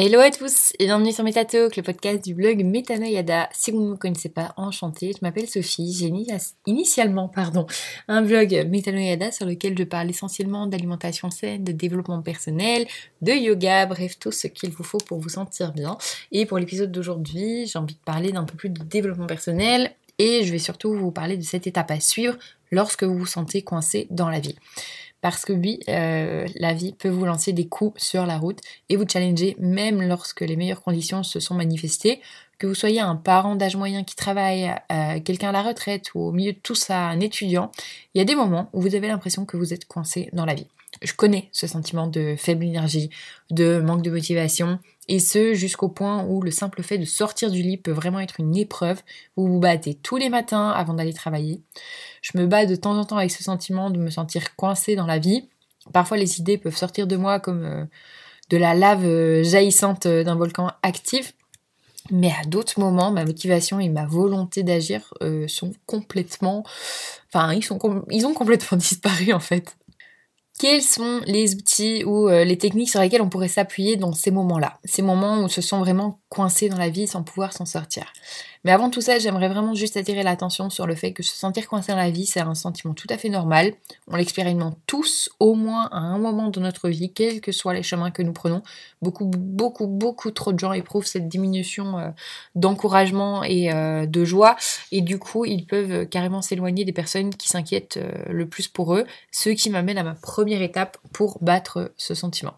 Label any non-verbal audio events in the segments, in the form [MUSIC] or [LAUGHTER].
Hello à tous et bienvenue sur MetaTalk, le podcast du blog Metanoyada. Si vous ne me connaissez pas, enchantée, je m'appelle Sophie. J'ai initialement pardon, un blog Metanoyada sur lequel je parle essentiellement d'alimentation saine, de développement personnel, de yoga, bref, tout ce qu'il vous faut pour vous sentir bien. Et pour l'épisode d'aujourd'hui, j'ai envie de parler d'un peu plus de développement personnel et je vais surtout vous parler de cette étape à suivre lorsque vous vous sentez coincé dans la vie. Parce que oui, euh, la vie peut vous lancer des coups sur la route et vous challenger même lorsque les meilleures conditions se sont manifestées. Que vous soyez un parent d'âge moyen qui travaille, euh, quelqu'un à la retraite ou au milieu de tout ça, un étudiant, il y a des moments où vous avez l'impression que vous êtes coincé dans la vie. Je connais ce sentiment de faible énergie, de manque de motivation, et ce jusqu'au point où le simple fait de sortir du lit peut vraiment être une épreuve. Vous vous battez tous les matins avant d'aller travailler. Je me bats de temps en temps avec ce sentiment de me sentir coincée dans la vie. Parfois les idées peuvent sortir de moi comme euh, de la lave euh, jaillissante euh, d'un volcan actif. Mais à d'autres moments, ma motivation et ma volonté d'agir sont complètement... Enfin, ils, sont ils ont complètement [LAUGHS] disparu en fait. Quels sont les outils ou euh, les techniques sur lesquelles on pourrait s'appuyer dans ces moments-là? Ces moments où on se sent vraiment coincé dans la vie sans pouvoir s'en sortir. Mais avant tout ça, j'aimerais vraiment juste attirer l'attention sur le fait que se sentir coincé dans la vie, c'est un sentiment tout à fait normal. On l'expérimente tous au moins à un moment de notre vie, quels que soient les chemins que nous prenons. Beaucoup, beaucoup, beaucoup trop de gens éprouvent cette diminution euh, d'encouragement et euh, de joie. Et du coup, ils peuvent carrément s'éloigner des personnes qui s'inquiètent le plus pour eux. Ce qui m'amène à ma première étape pour battre ce sentiment.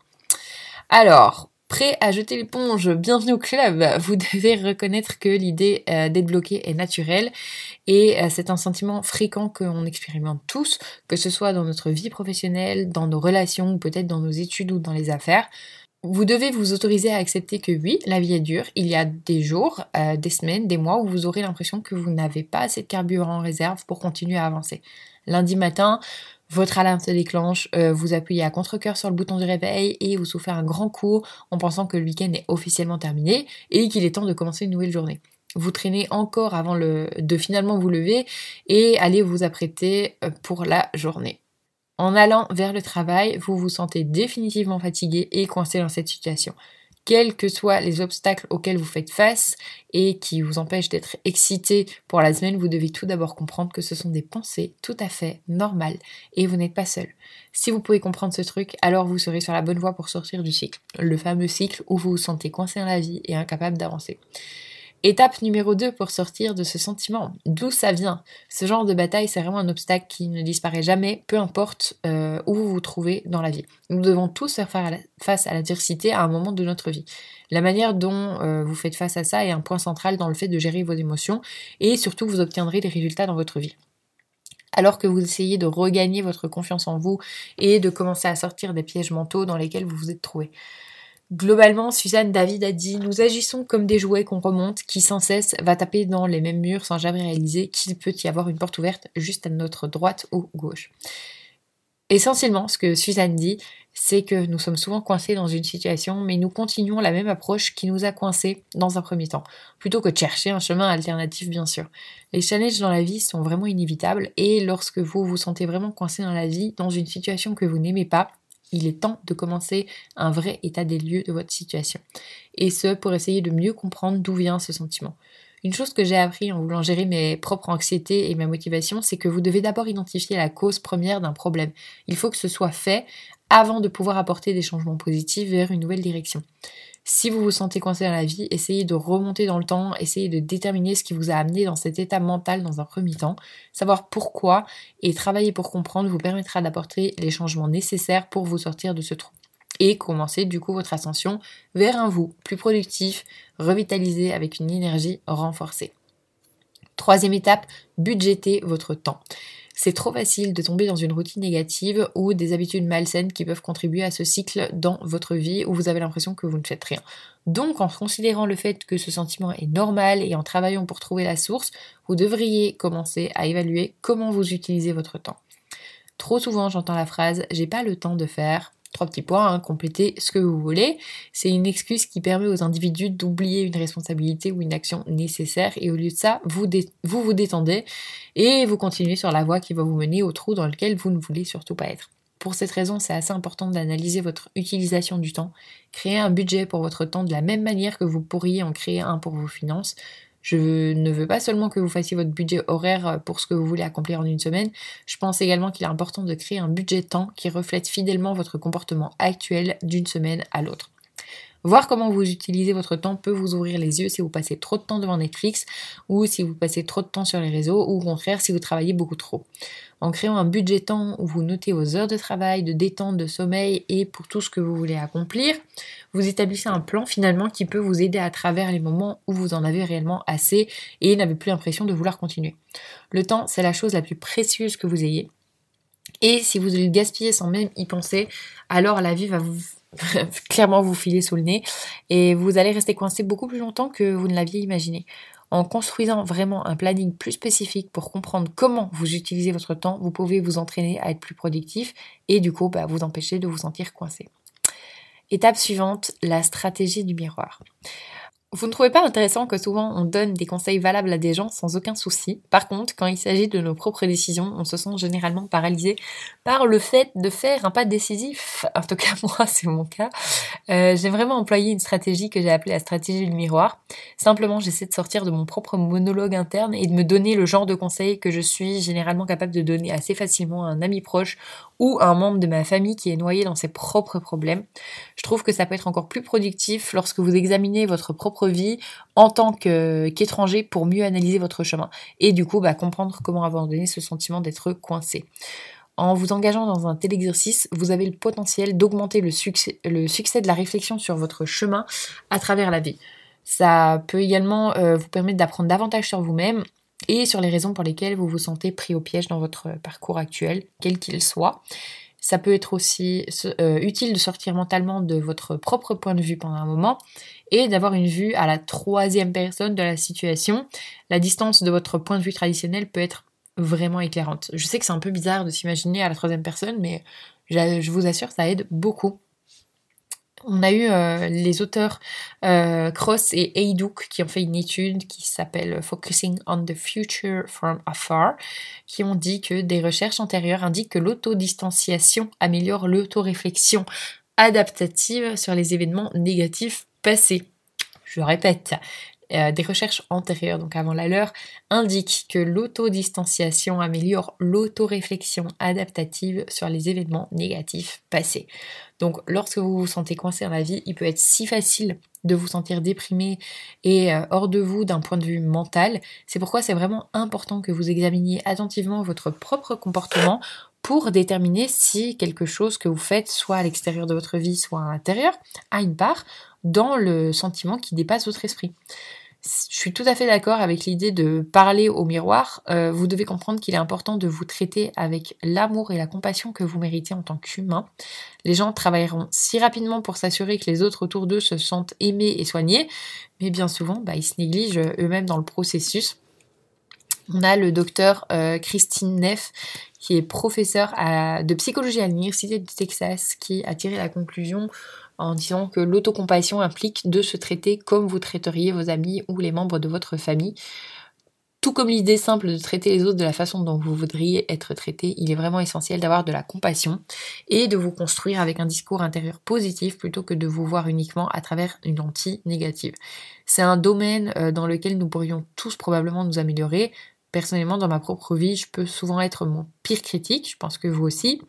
Alors, Prêt à jeter l'éponge, bienvenue au club. [LAUGHS] Vous devez reconnaître que l'idée euh, d'être bloqué est naturelle et euh, c'est un sentiment fréquent qu'on expérimente tous, que ce soit dans notre vie professionnelle, dans nos relations ou peut-être dans nos études ou dans les affaires. Vous devez vous autoriser à accepter que oui, la vie est dure. Il y a des jours, euh, des semaines, des mois où vous aurez l'impression que vous n'avez pas assez de carburant en réserve pour continuer à avancer. Lundi matin, votre alarme se déclenche, euh, vous appuyez à contre-coeur sur le bouton du réveil et vous soufflez un grand coup en pensant que le week-end est officiellement terminé et qu'il est temps de commencer une nouvelle journée. Vous traînez encore avant de finalement vous lever et allez vous apprêter euh, pour la journée. En allant vers le travail, vous vous sentez définitivement fatigué et coincé dans cette situation quels que soient les obstacles auxquels vous faites face et qui vous empêchent d'être excité pour la semaine, vous devez tout d'abord comprendre que ce sont des pensées tout à fait normales et vous n'êtes pas seul. Si vous pouvez comprendre ce truc, alors vous serez sur la bonne voie pour sortir du cycle, le fameux cycle où vous vous sentez coincé dans la vie et incapable d'avancer. Étape numéro 2 pour sortir de ce sentiment. D'où ça vient? Ce genre de bataille, c'est vraiment un obstacle qui ne disparaît jamais, peu importe euh, où vous vous trouvez dans la vie. Nous devons tous faire face à l'adversité à un moment de notre vie. La manière dont euh, vous faites face à ça est un point central dans le fait de gérer vos émotions et surtout vous obtiendrez des résultats dans votre vie alors que vous essayez de regagner votre confiance en vous et de commencer à sortir des pièges mentaux dans lesquels vous vous êtes trouvé. Globalement, Suzanne David a dit Nous agissons comme des jouets qu'on remonte, qui sans cesse va taper dans les mêmes murs sans jamais réaliser qu'il peut y avoir une porte ouverte juste à notre droite ou gauche. Essentiellement, ce que Suzanne dit, c'est que nous sommes souvent coincés dans une situation, mais nous continuons la même approche qui nous a coincés dans un premier temps, plutôt que de chercher un chemin alternatif, bien sûr. Les challenges dans la vie sont vraiment inévitables, et lorsque vous vous sentez vraiment coincé dans la vie, dans une situation que vous n'aimez pas, il est temps de commencer un vrai état des lieux de votre situation. Et ce, pour essayer de mieux comprendre d'où vient ce sentiment. Une chose que j'ai appris en voulant gérer mes propres anxiétés et ma motivation, c'est que vous devez d'abord identifier la cause première d'un problème. Il faut que ce soit fait avant de pouvoir apporter des changements positifs vers une nouvelle direction. Si vous vous sentez coincé dans la vie, essayez de remonter dans le temps, essayez de déterminer ce qui vous a amené dans cet état mental dans un premier temps. Savoir pourquoi et travailler pour comprendre vous permettra d'apporter les changements nécessaires pour vous sortir de ce trou. Et commencer du coup votre ascension vers un vous plus productif, revitalisé avec une énergie renforcée. Troisième étape, budgéter votre temps. C'est trop facile de tomber dans une routine négative ou des habitudes malsaines qui peuvent contribuer à ce cycle dans votre vie où vous avez l'impression que vous ne faites rien. Donc en considérant le fait que ce sentiment est normal et en travaillant pour trouver la source, vous devriez commencer à évaluer comment vous utilisez votre temps. Trop souvent j'entends la phrase j'ai pas le temps de faire Trois petits points, hein, complétez ce que vous voulez. C'est une excuse qui permet aux individus d'oublier une responsabilité ou une action nécessaire et au lieu de ça, vous vous, détendez et vous continuez sur la voie qui va vous mener au trou dans lequel vous ne voulez surtout pas être. Pour cette raison, c'est assez important d'analyser votre utilisation du temps, créer un budget pour votre temps de la même manière que vous pourriez en créer un pour vos finances. Je ne veux pas seulement que vous fassiez votre budget horaire pour ce que vous voulez accomplir en une semaine, je pense également qu'il est important de créer un budget temps qui reflète fidèlement votre comportement actuel d'une semaine à l'autre. Voir comment vous utilisez votre temps peut vous ouvrir les yeux si vous passez trop de temps devant Netflix ou si vous passez trop de temps sur les réseaux ou au contraire si vous travaillez beaucoup trop. En créant un budget temps où vous notez vos heures de travail, de détente, de sommeil et pour tout ce que vous voulez accomplir, vous établissez un plan finalement qui peut vous aider à travers les moments où vous en avez réellement assez et n'avez plus l'impression de vouloir continuer. Le temps, c'est la chose la plus précieuse que vous ayez. Et si vous le gaspillez sans même y penser, alors la vie va vous [LAUGHS] clairement vous filer sous le nez et vous allez rester coincé beaucoup plus longtemps que vous ne l'aviez imaginé. En construisant vraiment un planning plus spécifique pour comprendre comment vous utilisez votre temps, vous pouvez vous entraîner à être plus productif et du coup bah, vous empêcher de vous sentir coincé. Étape suivante, la stratégie du miroir. Vous ne trouvez pas intéressant que souvent on donne des conseils valables à des gens sans aucun souci? Par contre, quand il s'agit de nos propres décisions, on se sent généralement paralysé par le fait de faire un pas décisif. En tout cas, [LAUGHS] moi, c'est mon cas. Euh, j'ai vraiment employé une stratégie que j'ai appelée la stratégie du miroir. Simplement, j'essaie de sortir de mon propre monologue interne et de me donner le genre de conseils que je suis généralement capable de donner assez facilement à un ami proche ou un membre de ma famille qui est noyé dans ses propres problèmes. Je trouve que ça peut être encore plus productif lorsque vous examinez votre propre vie en tant qu'étranger pour mieux analyser votre chemin et du coup bah, comprendre comment abandonner ce sentiment d'être coincé. En vous engageant dans un tel exercice, vous avez le potentiel d'augmenter le succès, de la réflexion sur votre chemin à travers la vie. Ça peut également euh, vous permettre d'apprendre davantage sur vous-même et sur les raisons pour lesquelles vous vous sentez pris au piège dans votre parcours actuel, quel qu'il soit. Ça peut être aussi euh, utile de sortir mentalement de votre propre point de vue pendant un moment et d'avoir une vue à la troisième personne de la situation. La distance de votre point de vue traditionnel peut être vraiment éclairante. Je sais que c'est un peu bizarre de s'imaginer à la troisième personne, mais je vous assure, ça aide beaucoup. On a eu euh, les auteurs euh, Cross et Eiduk qui ont fait une étude qui s'appelle Focusing on the Future from Afar, qui ont dit que des recherches antérieures indiquent que l'autodistanciation améliore l'autoréflexion adaptative sur les événements négatifs passés. Je répète, euh, des recherches antérieures, donc avant la leur, indiquent que l'autodistanciation améliore l'autoréflexion adaptative sur les événements négatifs passés. Donc lorsque vous vous sentez coincé dans la vie, il peut être si facile de vous sentir déprimé et euh, hors de vous d'un point de vue mental. C'est pourquoi c'est vraiment important que vous examiniez attentivement votre propre comportement pour déterminer si quelque chose que vous faites, soit à l'extérieur de votre vie, soit à l'intérieur, a une part dans le sentiment qui dépasse votre esprit je suis tout à fait d'accord avec l'idée de parler au miroir. Euh, vous devez comprendre qu'il est important de vous traiter avec l'amour et la compassion que vous méritez en tant qu'humain. Les gens travailleront si rapidement pour s'assurer que les autres autour d'eux se sentent aimés et soignés, mais bien souvent, bah, ils se négligent eux-mêmes dans le processus. On a le docteur euh, Christine Neff, qui est professeur de psychologie à l'Université du Texas, qui a tiré la conclusion en disant que l'autocompassion implique de se traiter comme vous traiteriez vos amis ou les membres de votre famille. Tout comme l'idée simple de traiter les autres de la façon dont vous voudriez être traité, il est vraiment essentiel d'avoir de la compassion et de vous construire avec un discours intérieur positif plutôt que de vous voir uniquement à travers une lentille négative. C'est un domaine euh, dans lequel nous pourrions tous probablement nous améliorer. Personnellement, dans ma propre vie, je peux souvent être mon pire critique, je pense que vous aussi.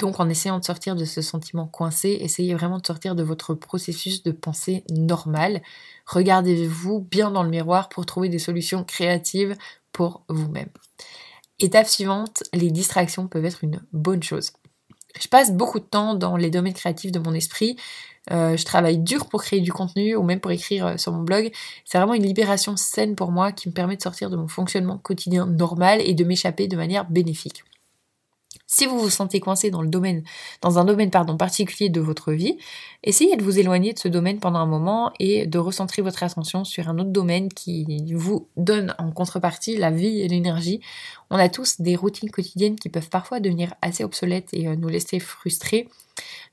Donc en essayant de sortir de ce sentiment coincé, essayez vraiment de sortir de votre processus de pensée normal. Regardez-vous bien dans le miroir pour trouver des solutions créatives pour vous-même. Étape suivante, les distractions peuvent être une bonne chose. Je passe beaucoup de temps dans les domaines créatifs de mon esprit. Euh, je travaille dur pour créer du contenu ou même pour écrire euh, sur mon blog. C'est vraiment une libération saine pour moi qui me permet de sortir de mon fonctionnement quotidien normal et de m'échapper de manière bénéfique. Si vous vous sentez coincé dans le domaine, dans un domaine pardon, particulier de votre vie, essayez de vous éloigner de ce domaine pendant un moment et de recentrer votre attention sur un autre domaine qui vous donne en contrepartie la vie et l'énergie. On a tous des routines quotidiennes qui peuvent parfois devenir assez obsolètes et euh, nous laisser frustrés.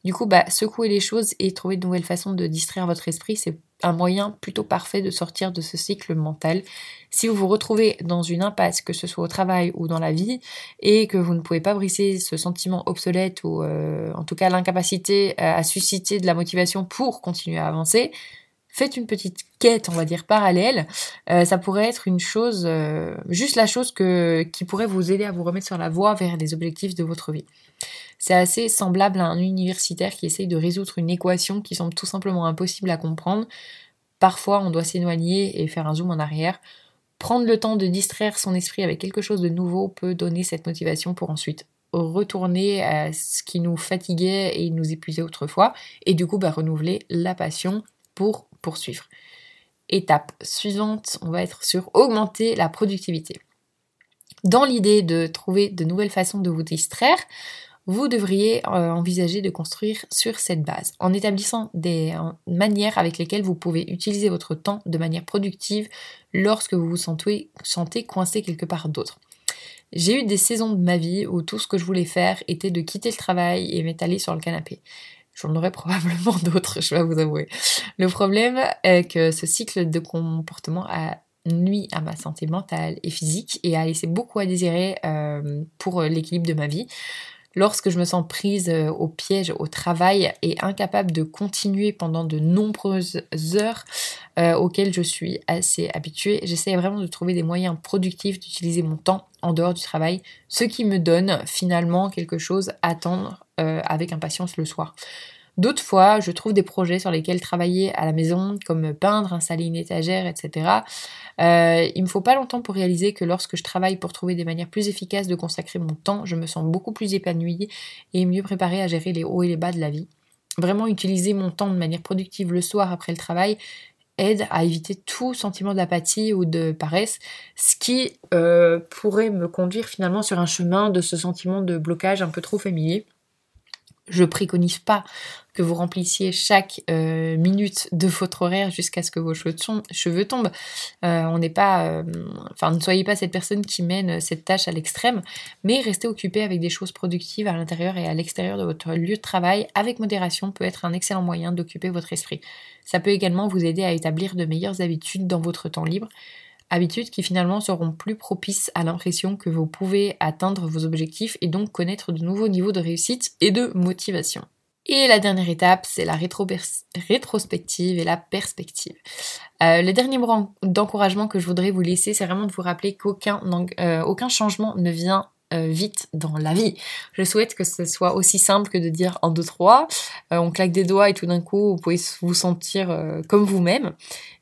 Du coup, bah, secouer les choses et trouver de nouvelles façons de distraire votre esprit, c'est un moyen plutôt parfait de sortir de ce cycle mental. Si vous vous retrouvez dans une impasse, que ce soit au travail ou dans la vie, et que vous ne pouvez pas briser ce sentiment obsolète ou euh, en tout cas l'incapacité à susciter de la motivation pour continuer à avancer, faites une petite quête, on va dire, parallèle. Euh, ça pourrait être une chose, euh, juste la chose que, qui pourrait vous aider à vous remettre sur la voie vers les objectifs de votre vie. C'est assez semblable à un universitaire qui essaye de résoudre une équation qui semble tout simplement impossible à comprendre. Parfois, on doit s'éloigner et faire un zoom en arrière. Prendre le temps de distraire son esprit avec quelque chose de nouveau peut donner cette motivation pour ensuite retourner à ce qui nous fatiguait et nous épuisait autrefois, et du coup bah, renouveler la passion pour Étape suivante, on va être sur augmenter la productivité. Dans l'idée de trouver de nouvelles façons de vous distraire, vous devriez euh, envisager de construire sur cette base, en établissant des manières avec lesquelles vous pouvez utiliser votre temps de manière productive lorsque vous vous sentez coincé quelque part d'autre. J'ai eu des saisons de ma vie où tout ce que je voulais faire était de quitter le travail et m'étaler sur le canapé. J'en aurais [LAUGHS] probablement d'autres, je vais vous avouer. Le problème est que ce cycle de comportement a nuit à ma santé mentale et physique et a laissé beaucoup à désirer euh, pour l'équilibre de ma vie lorsque je me sens prise euh, au piège au travail et incapable de continuer pendant de nombreuses heures euh, auxquelles je suis assez habituée, j'essaie vraiment de trouver des moyens productifs d'utiliser mon temps en dehors du travail, ce qui me donne finalement quelque chose à attendre euh, avec impatience le soir. D'autres fois, je trouve des projets sur lesquels travailler à la maison, comme peindre, installer une étagère, etc. Euh, il me faut pas longtemps pour réaliser que lorsque je travaille pour trouver des manières plus efficaces de consacrer mon temps, je me sens beaucoup plus épanouie et mieux préparée à gérer les hauts et les bas de la vie. Vraiment utiliser mon temps de manière productive le soir après le travail aide à éviter tout sentiment d'apathie ou de paresse, ce qui euh, pourrait me conduire finalement sur un chemin de ce sentiment de blocage un peu trop familier. Je préconise pas que vous remplissiez chaque euh, minute de votre horaire jusqu'à ce que vos cheveux, tombent. Euh, on n'est pas, euh, ne soyez pas cette personne qui mène cette tâche à l'extrême, mais restez occupé avec des choses productives à l'intérieur et à l'extérieur de votre lieu de travail avec modération peut être un excellent moyen d'occuper votre esprit. Ça peut également vous aider à établir de meilleures habitudes dans votre temps libre habitudes qui finalement seront plus propices à l'impression que vous pouvez atteindre vos objectifs et donc connaître de nouveaux niveaux de réussite et de motivation. Et la dernière étape, c'est la rétrospective et la perspective. Euh, le dernier mot d'encouragement que je voudrais vous laisser, c'est vraiment de vous rappeler qu'aucun euh, aucun changement ne vient euh, vite dans la vie. Je souhaite que ce soit aussi simple que de dire en deux trois, on claque des doigts et tout d'un coup vous pouvez vous sentir comme vous-même.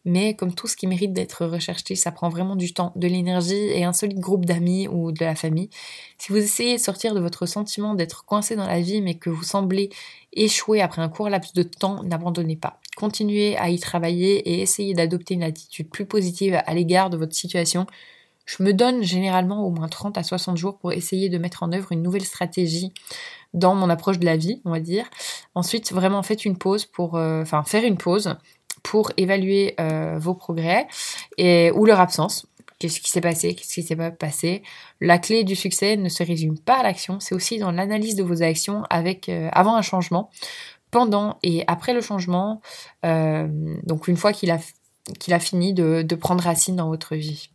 Mais comme tout ce qui mérite d'être recherché, ça prend vraiment du temps, de l'énergie et un solide groupe d'amis ou de la famille. Si vous essayez de sortir de votre sentiment d'être coincé dans la vie mais que vous semblez échouer après un court laps de temps, n'abandonnez pas. Continuez à y travailler et essayez d'adopter une attitude plus positive à l'égard de votre situation je me donne généralement au moins 30 à 60 jours pour essayer de mettre en œuvre une nouvelle stratégie dans mon approche de la vie, on va dire. Ensuite, vraiment faites une pause pour, euh, enfin faire une pause pour évaluer euh, vos progrès et ou leur absence. Qu'est-ce qui s'est passé, qu'est-ce qui s'est pas passé? La clé du succès ne se résume pas à l'action, c'est aussi dans l'analyse de vos actions euh, avant un changement, pendant et après le changement. donc une fois qu'il a fini de, prendre racine dans votre vie.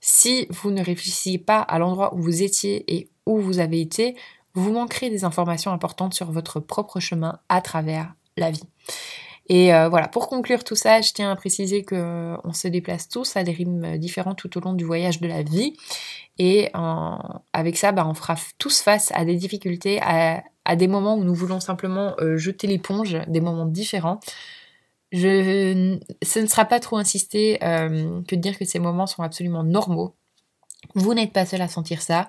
Si vous ne réfléchissiez pas à l'endroit où vous étiez et où vous avez été, vous manquerez des informations importantes sur votre propre chemin à travers la vie. Et euh, voilà, pour conclure tout ça, je tiens à préciser que euh, on se déplace tous à des rythmes différents tout au long du voyage de la vie. Et avec ça, bah, on fera tous face à des difficultés, à, des moments où nous voulons simplement euh, jeter l'éponge, des moments différents. Ce ne sera pas trop insister euh, que de dire que ces moments sont absolument normaux. Vous n'êtes pas seul à sentir ça.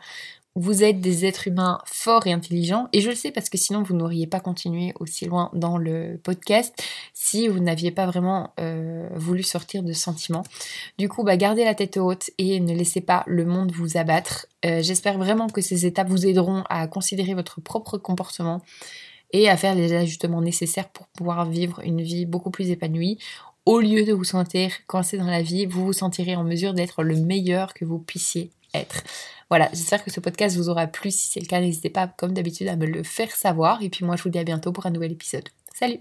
Vous êtes des êtres humains forts et intelligents. Et je le sais parce que sinon vous n'auriez pas continué aussi loin dans le podcast si vous n'aviez pas vraiment euh, voulu sortir de sentiments. Du coup, bah, gardez la tête haute et ne laissez pas le monde vous abattre. Euh, j'espère vraiment que ces étapes vous aideront à considérer votre propre comportement et à faire les ajustements nécessaires pour pouvoir vivre une vie beaucoup plus épanouie. Au lieu de vous sentir coincé dans la vie, vous vous sentirez en mesure d'être le meilleur que vous puissiez être. Voilà, j'espère que ce podcast vous aura plu. Si c'est le cas, n'hésitez pas, comme d'habitude, à me le faire savoir. Et puis moi, je vous dis à bientôt pour un nouvel épisode. Salut